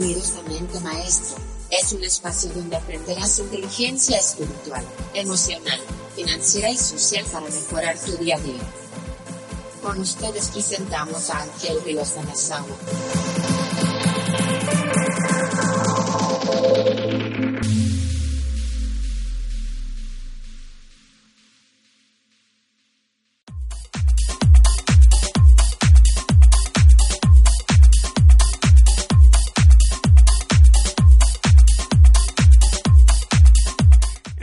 Bienvenidos a Mente Maestro. Es un espacio donde aprenderás inteligencia espiritual, emocional, financiera y social para mejorar tu día a día. Con ustedes presentamos a Ángel Ríos de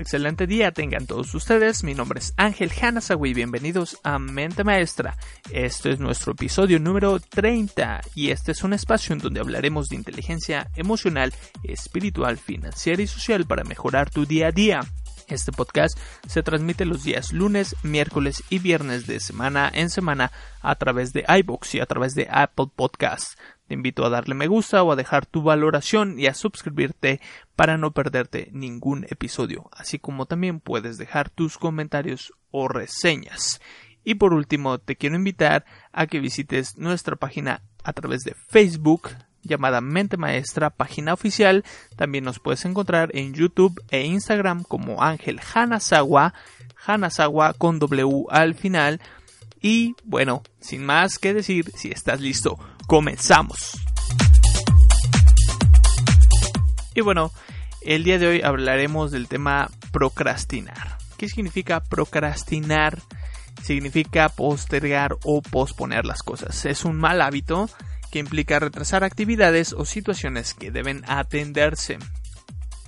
excelente día tengan todos ustedes. Mi nombre es Ángel Hanasawi. Bienvenidos a Mente Maestra. Este es nuestro episodio número 30 y este es un espacio en donde hablaremos de inteligencia emocional, espiritual, financiera y social para mejorar tu día a día. Este podcast se transmite los días lunes, miércoles y viernes de semana en semana a través de iBox y a través de Apple Podcasts. Te invito a darle me gusta o a dejar tu valoración y a suscribirte para no perderte ningún episodio, así como también puedes dejar tus comentarios o reseñas. Y por último, te quiero invitar a que visites nuestra página a través de Facebook llamada Mente Maestra, página oficial. También nos puedes encontrar en YouTube e Instagram como Ángel Hanazawa, Hanazawa con W al final. Y bueno, sin más que decir, si estás listo, comenzamos. Y bueno, el día de hoy hablaremos del tema procrastinar. ¿Qué significa procrastinar? Significa postergar o posponer las cosas. Es un mal hábito que implica retrasar actividades o situaciones que deben atenderse.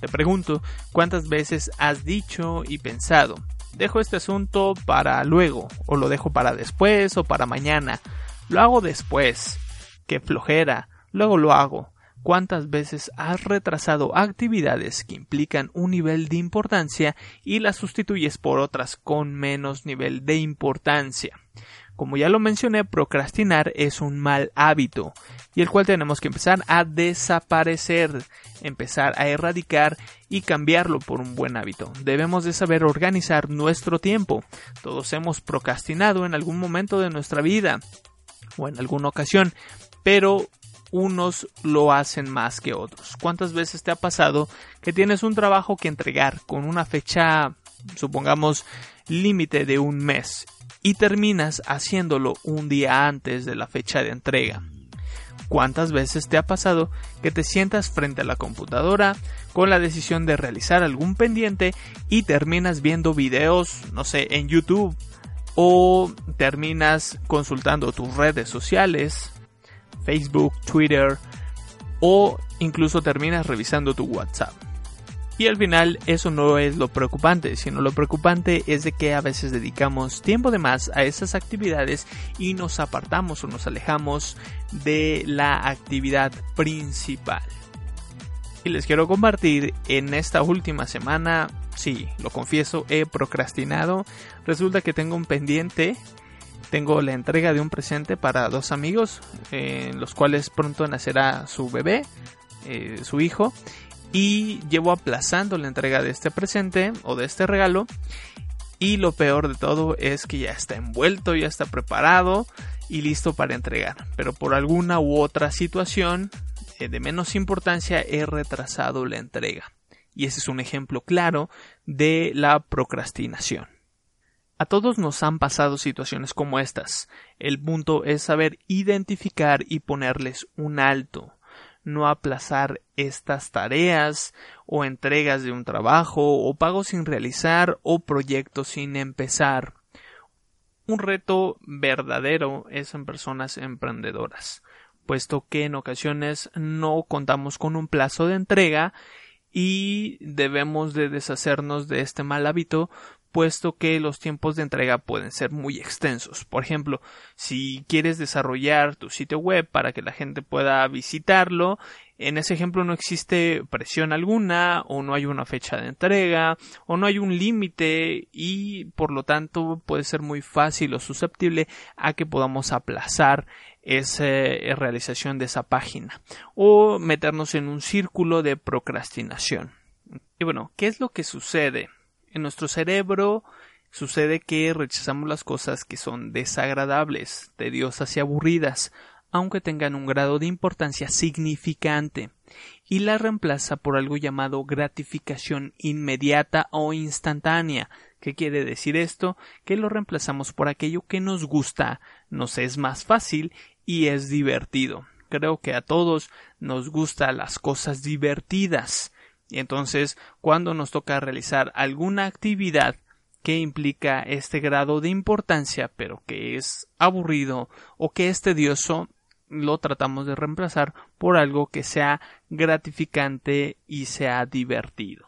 Te pregunto, ¿cuántas veces has dicho y pensado, dejo este asunto para luego, o lo dejo para después o para mañana? Lo hago después qué flojera, luego lo hago. ¿Cuántas veces has retrasado actividades que implican un nivel de importancia y las sustituyes por otras con menos nivel de importancia? Como ya lo mencioné, procrastinar es un mal hábito y el cual tenemos que empezar a desaparecer, empezar a erradicar y cambiarlo por un buen hábito. Debemos de saber organizar nuestro tiempo. Todos hemos procrastinado en algún momento de nuestra vida o en alguna ocasión, pero unos lo hacen más que otros. ¿Cuántas veces te ha pasado que tienes un trabajo que entregar con una fecha, supongamos, límite de un mes y terminas haciéndolo un día antes de la fecha de entrega? ¿Cuántas veces te ha pasado que te sientas frente a la computadora con la decisión de realizar algún pendiente y terminas viendo videos, no sé, en YouTube o terminas consultando tus redes sociales Facebook, Twitter o incluso terminas revisando tu WhatsApp. Y al final eso no es lo preocupante, sino lo preocupante es de que a veces dedicamos tiempo de más a esas actividades y nos apartamos o nos alejamos de la actividad principal. Y les quiero compartir en esta última semana, sí, lo confieso, he procrastinado. Resulta que tengo un pendiente tengo la entrega de un presente para dos amigos, en los cuales pronto nacerá su bebé, eh, su hijo, y llevo aplazando la entrega de este presente o de este regalo. Y lo peor de todo es que ya está envuelto, ya está preparado y listo para entregar. Pero por alguna u otra situación eh, de menos importancia he retrasado la entrega. Y ese es un ejemplo claro de la procrastinación. A todos nos han pasado situaciones como estas. El punto es saber identificar y ponerles un alto, no aplazar estas tareas o entregas de un trabajo o pagos sin realizar o proyectos sin empezar. Un reto verdadero es en personas emprendedoras, puesto que en ocasiones no contamos con un plazo de entrega y debemos de deshacernos de este mal hábito puesto que los tiempos de entrega pueden ser muy extensos. Por ejemplo, si quieres desarrollar tu sitio web para que la gente pueda visitarlo, en ese ejemplo no existe presión alguna o no hay una fecha de entrega o no hay un límite y por lo tanto puede ser muy fácil o susceptible a que podamos aplazar esa realización de esa página o meternos en un círculo de procrastinación. Y bueno, ¿qué es lo que sucede? En nuestro cerebro sucede que rechazamos las cosas que son desagradables, tediosas y aburridas, aunque tengan un grado de importancia significante, y las reemplaza por algo llamado gratificación inmediata o instantánea. ¿Qué quiere decir esto? Que lo reemplazamos por aquello que nos gusta, nos es más fácil y es divertido. Creo que a todos nos gustan las cosas divertidas. Y entonces, cuando nos toca realizar alguna actividad que implica este grado de importancia, pero que es aburrido o que es tedioso, lo tratamos de reemplazar por algo que sea gratificante y sea divertido.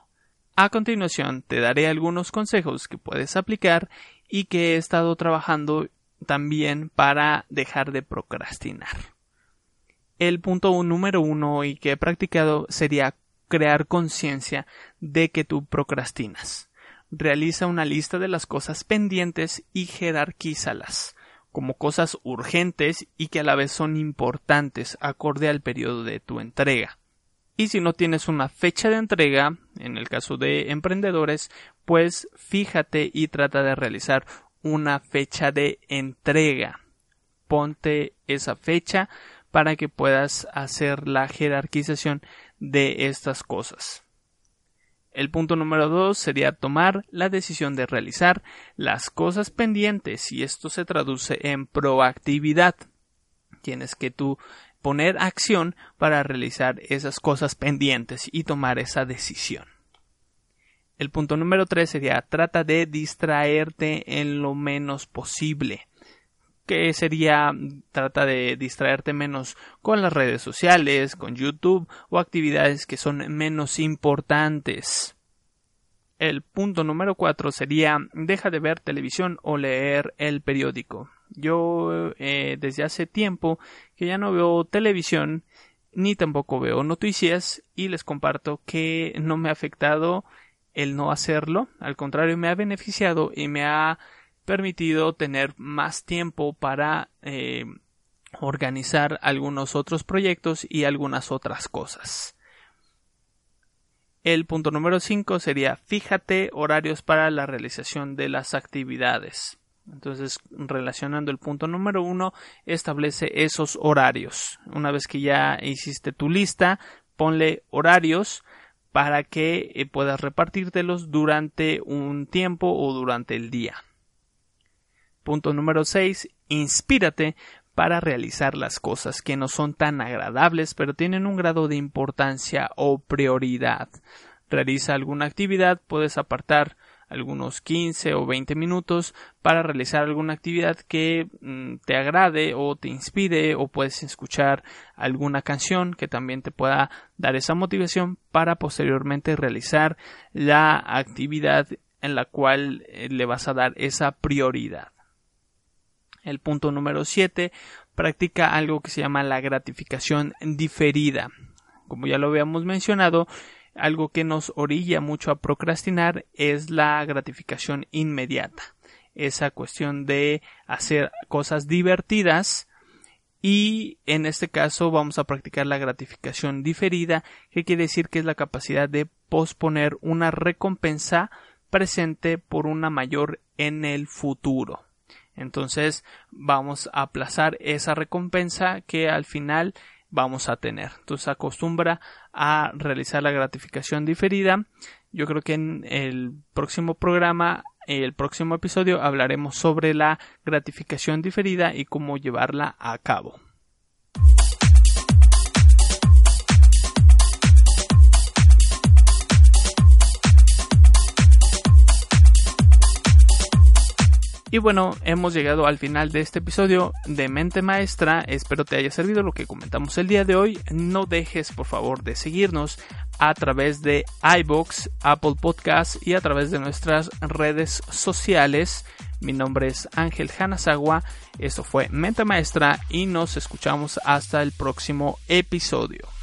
A continuación, te daré algunos consejos que puedes aplicar y que he estado trabajando también para dejar de procrastinar. El punto número uno y que he practicado sería crear conciencia de que tú procrastinas. Realiza una lista de las cosas pendientes y jerarquízalas como cosas urgentes y que a la vez son importantes acorde al periodo de tu entrega. Y si no tienes una fecha de entrega, en el caso de emprendedores, pues fíjate y trata de realizar una fecha de entrega. Ponte esa fecha para que puedas hacer la jerarquización de estas cosas. El punto número dos sería tomar la decisión de realizar las cosas pendientes y esto se traduce en proactividad. Tienes que tú poner acción para realizar esas cosas pendientes y tomar esa decisión. El punto número tres sería trata de distraerte en lo menos posible que sería trata de distraerte menos con las redes sociales, con YouTube o actividades que son menos importantes. El punto número cuatro sería deja de ver televisión o leer el periódico. Yo eh, desde hace tiempo que ya no veo televisión ni tampoco veo noticias y les comparto que no me ha afectado el no hacerlo, al contrario me ha beneficiado y me ha permitido tener más tiempo para eh, organizar algunos otros proyectos y algunas otras cosas. El punto número 5 sería fíjate horarios para la realización de las actividades. Entonces, relacionando el punto número 1, establece esos horarios. Una vez que ya hiciste tu lista, ponle horarios para que eh, puedas repartírtelos durante un tiempo o durante el día. Punto número 6. Inspírate para realizar las cosas que no son tan agradables pero tienen un grado de importancia o prioridad. Realiza alguna actividad, puedes apartar algunos 15 o 20 minutos para realizar alguna actividad que mm, te agrade o te inspire o puedes escuchar alguna canción que también te pueda dar esa motivación para posteriormente realizar la actividad en la cual eh, le vas a dar esa prioridad. El punto número 7 practica algo que se llama la gratificación diferida. Como ya lo habíamos mencionado, algo que nos orilla mucho a procrastinar es la gratificación inmediata. Esa cuestión de hacer cosas divertidas y en este caso vamos a practicar la gratificación diferida, que quiere decir que es la capacidad de posponer una recompensa presente por una mayor en el futuro. Entonces vamos a aplazar esa recompensa que al final vamos a tener. Entonces acostumbra a realizar la gratificación diferida. Yo creo que en el próximo programa, el próximo episodio, hablaremos sobre la gratificación diferida y cómo llevarla a cabo. Y bueno, hemos llegado al final de este episodio de Mente Maestra. Espero te haya servido lo que comentamos el día de hoy. No dejes por favor de seguirnos a través de iBox, Apple Podcasts y a través de nuestras redes sociales. Mi nombre es Ángel Hanasagua. Esto fue Mente Maestra y nos escuchamos hasta el próximo episodio.